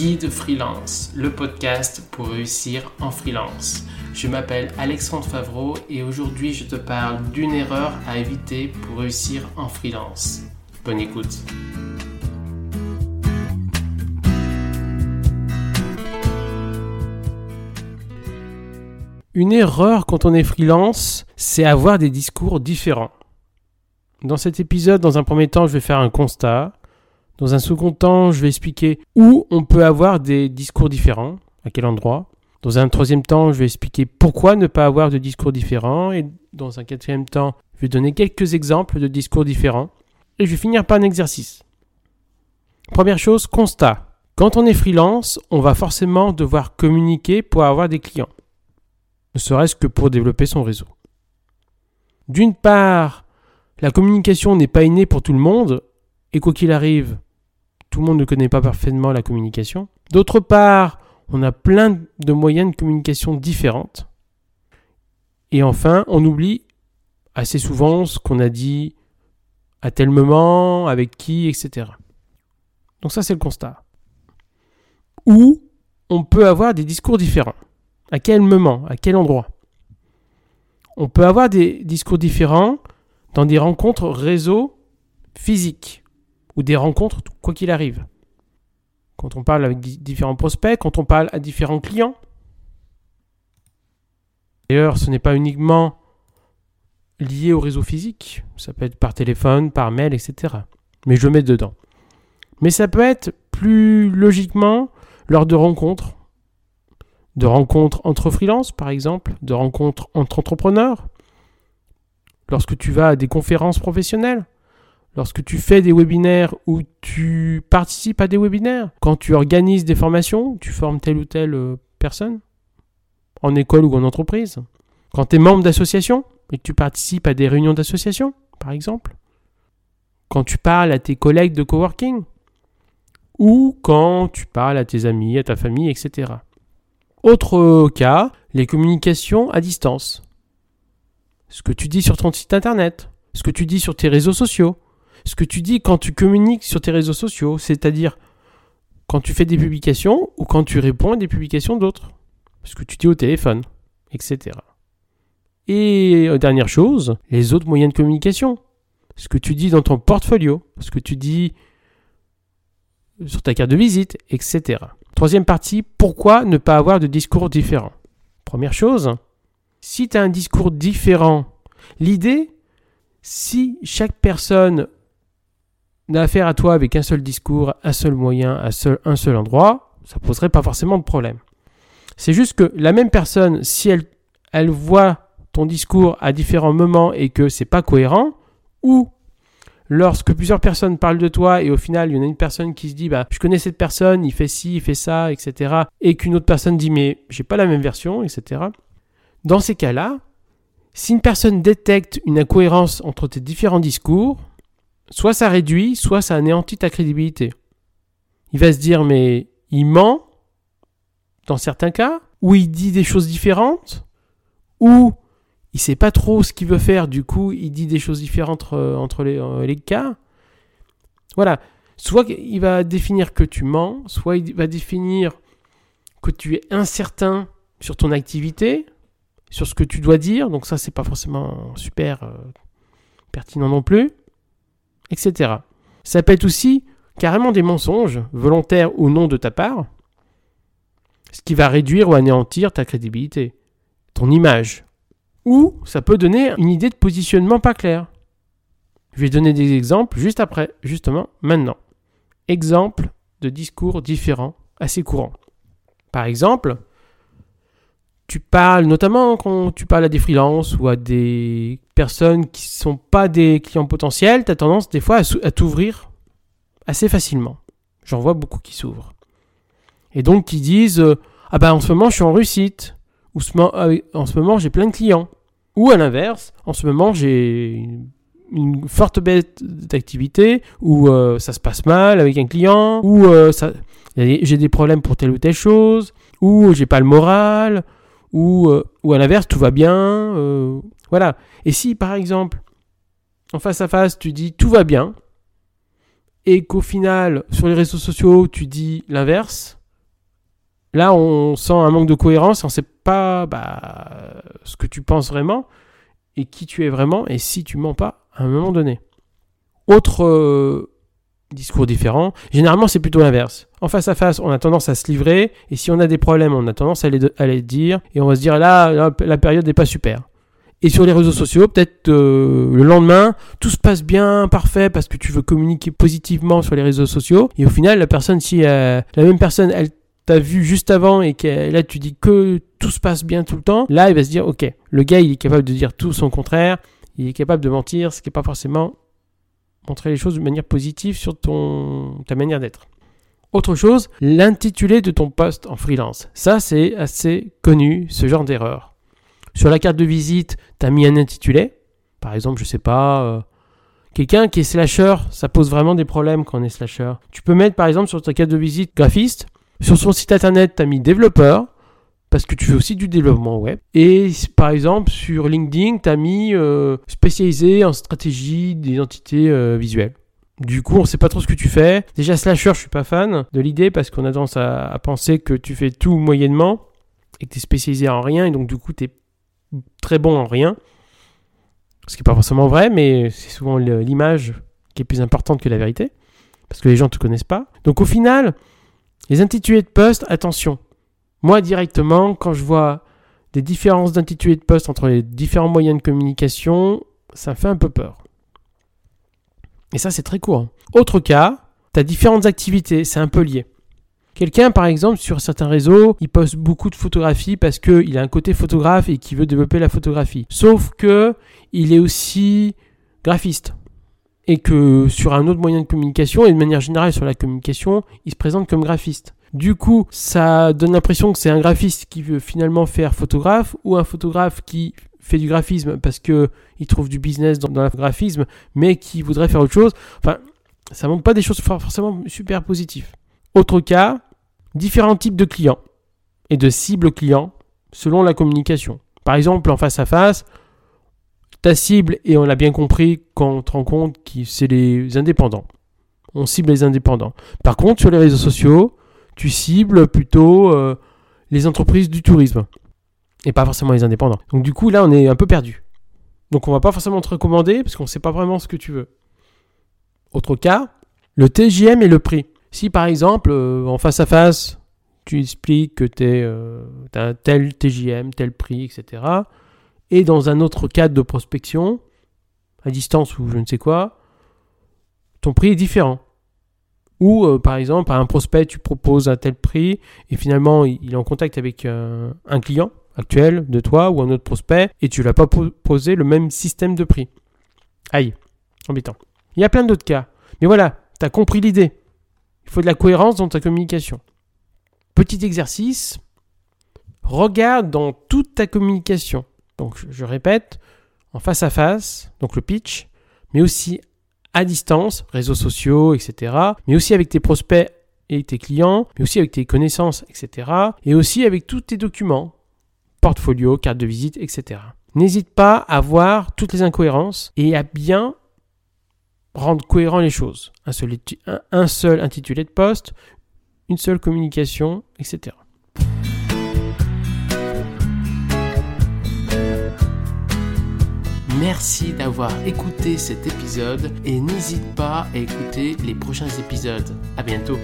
Guide Freelance, le podcast pour réussir en freelance. Je m'appelle Alexandre Favreau et aujourd'hui je te parle d'une erreur à éviter pour réussir en freelance. Bonne écoute. Une erreur quand on est freelance, c'est avoir des discours différents. Dans cet épisode, dans un premier temps, je vais faire un constat. Dans un second temps, je vais expliquer où on peut avoir des discours différents, à quel endroit. Dans un troisième temps, je vais expliquer pourquoi ne pas avoir de discours différents. Et dans un quatrième temps, je vais donner quelques exemples de discours différents. Et je vais finir par un exercice. Première chose, constat. Quand on est freelance, on va forcément devoir communiquer pour avoir des clients. Ne serait-ce que pour développer son réseau. D'une part, la communication n'est pas innée pour tout le monde, et quoi qu'il arrive, tout le monde ne connaît pas parfaitement la communication. D'autre part, on a plein de moyens de communication différentes. Et enfin, on oublie assez souvent ce qu'on a dit à tel moment, avec qui, etc. Donc ça, c'est le constat. Ou on peut avoir des discours différents. À quel moment À quel endroit On peut avoir des discours différents dans des rencontres réseau physiques ou des rencontres quoi qu'il arrive. Quand on parle avec différents prospects, quand on parle à différents clients. D'ailleurs, ce n'est pas uniquement lié au réseau physique, ça peut être par téléphone, par mail, etc. Mais je mets dedans. Mais ça peut être plus logiquement lors de rencontres, de rencontres entre freelances par exemple, de rencontres entre entrepreneurs, lorsque tu vas à des conférences professionnelles, lorsque tu fais des webinaires ou tu participes à des webinaires, quand tu organises des formations, tu formes telle ou telle euh, personne, en école ou en entreprise, quand tu es membre d'association et que tu participes à des réunions d'association, par exemple, quand tu parles à tes collègues de coworking, ou quand tu parles à tes amis, à ta famille, etc. Autre cas, les communications à distance. Ce que tu dis sur ton site internet, ce que tu dis sur tes réseaux sociaux, ce que tu dis quand tu communiques sur tes réseaux sociaux, c'est-à-dire quand tu fais des publications ou quand tu réponds à des publications d'autres, ce que tu dis au téléphone, etc. Et euh, dernière chose, les autres moyens de communication, ce que tu dis dans ton portfolio, ce que tu dis sur ta carte de visite, etc. Troisième partie, pourquoi ne pas avoir de discours différents? Première chose, si tu as un discours différent, l'idée, si chaque personne n'a affaire à toi avec un seul discours, un seul moyen, un seul, un seul endroit, ça poserait pas forcément de problème. C'est juste que la même personne, si elle, elle voit ton discours à différents moments et que c'est pas cohérent, ou lorsque plusieurs personnes parlent de toi et au final il y en a une personne qui se dit bah je connais cette personne, il fait ci, il fait ça, etc. et qu'une autre personne dit mais j'ai pas la même version, etc. Dans ces cas-là, si une personne détecte une incohérence entre tes différents discours, soit ça réduit, soit ça anéantit ta crédibilité. Il va se dire mais il ment dans certains cas, ou il dit des choses différentes, ou il sait pas trop ce qu'il veut faire, du coup, il dit des choses différentes euh, entre les, euh, les cas. Voilà. Soit il va définir que tu mens, soit il va définir que tu es incertain sur ton activité, sur ce que tu dois dire. Donc ça, c'est pas forcément super euh, pertinent non plus, etc. Ça peut être aussi carrément des mensonges, volontaires ou non de ta part, ce qui va réduire ou anéantir ta crédibilité, ton image, ou ça peut donner une idée de positionnement pas clair. Je vais donner des exemples juste après, justement maintenant. Exemple de discours différents, assez courants. Par exemple, tu parles, notamment quand tu parles à des freelances ou à des personnes qui sont pas des clients potentiels, tu as tendance des fois à, t'ouvrir assez facilement. J'en vois beaucoup qui s'ouvrent. Et donc qui disent euh, Ah ben en ce moment je suis en réussite, ou euh, en ce moment j'ai plein de clients. Ou à l'inverse, en ce moment j'ai une, forte baisse d'activité, ou euh, ça se passe mal avec un client, ou euh, j'ai des problèmes pour telle ou telle chose, ou j'ai pas le moral, ou, ou à l'inverse tout va bien. Voilà. Et si par exemple, en face à face, tu dis tout va bien, et qu'au final, sur les réseaux sociaux, tu dis l'inverse, Là, on sent un manque de cohérence, on ne sait pas bah, ce que tu penses vraiment et qui tu es vraiment et si tu mens pas à un moment donné. Autre euh, discours différent, généralement c'est plutôt l'inverse. En face à face, on a tendance à se livrer et si on a des problèmes, on a tendance à les, dire et on va se dire là, la période n'est pas super. Et sur les réseaux sociaux, peut-être euh, le lendemain, tout se passe bien, parfait, parce que tu veux communiquer positivement sur les réseaux sociaux. Et au final, la personne, si euh, la même personne, elle t'a vu juste avant et que là tu dis que tout se passe bien tout le temps, là il va se dire ok, le gars il est capable de dire tout son contraire, il est capable de mentir, ce qui n'est pas forcément montrer les choses de manière positive sur ton, ta manière d'être. Autre chose, l'intitulé de ton poste en freelance. Ça c'est assez connu, ce genre d'erreur. Sur la carte de visite, tu as mis un intitulé. Par exemple, je sais pas, euh, quelqu'un qui est slasher, ça pose vraiment des problèmes quand on est slasher. Tu peux mettre par exemple sur ta carte de visite graphiste. Sur son site internet, tu as mis développeur parce que tu fais aussi du développement web. Et par exemple, sur LinkedIn, tu as mis euh, spécialisé en stratégie d'identité euh, visuelle. Du coup, on sait pas trop ce que tu fais. Déjà, slasher, je suis pas fan de l'idée parce qu'on a tendance à, à, penser que tu fais tout moyennement et que tu es spécialisé en rien et donc du coup, tu es très bon en rien. Ce qui n'est pas forcément vrai, mais c'est souvent l'image qui est plus importante que la vérité. Parce que les gens ne te connaissent pas. Donc au final, les intitulés de poste, attention. Moi directement, quand je vois des différences d'intitulés de poste entre les différents moyens de communication, ça me fait un peu peur. Et ça, c'est très courant. Autre cas, tu as différentes activités, c'est un peu lié. Quelqu'un, par exemple, sur certains réseaux, il poste beaucoup de photographies parce qu'il a un côté photographe et qu'il veut développer la photographie. Sauf que il est aussi graphiste. Et que sur un autre moyen de communication, et de manière générale sur la communication, il se présente comme graphiste. Du coup, ça donne l'impression que c'est un graphiste qui veut finalement faire photographe ou un photographe qui fait du graphisme parce que il trouve du business dans, dans le graphisme, mais qui voudrait faire autre chose. Enfin, ça montre pas des choses forcément super positives. Autre cas, différents types de clients et de cibles clients selon la communication. Par exemple, en face à face, ta cible, et on l'a bien compris quand on te rend compte que c'est les indépendants. On cible les indépendants. Par contre, sur les réseaux sociaux, tu cibles plutôt euh, les entreprises du tourisme et pas forcément les indépendants. Donc du coup, là, on est un peu perdu. Donc on va pas forcément te recommander parce qu'on ne sait pas vraiment ce que tu veux. Autre cas, le TGM et le prix. Si par exemple, euh, en face à face, tu expliques que tu euh, as tel TJM, tel prix, etc. Et dans un autre cadre de prospection, à distance ou je ne sais quoi, ton prix est différent. Ou euh, par exemple, à un prospect, tu proposes un tel prix et finalement il est en contact avec un client actuel de toi ou un autre prospect et tu l'as pas proposé le même système de prix. Aïe, embêtant. Il y a plein d'autres cas. Mais voilà, tu as compris l'idée. Il faut de la cohérence dans ta communication. Petit exercice, regarde dans toute ta communication. Donc je répète, en face à face, donc le pitch, mais aussi à distance, réseaux sociaux, etc. Mais aussi avec tes prospects et tes clients, mais aussi avec tes connaissances, etc. Et aussi avec tous tes documents, portfolio, carte de visite, etc. N'hésite pas à voir toutes les incohérences et à bien rendre cohérent les choses. Un seul, un seul intitulé de poste, une seule communication, etc. Merci d'avoir écouté cet épisode et n'hésite pas à écouter les prochains épisodes. À bientôt.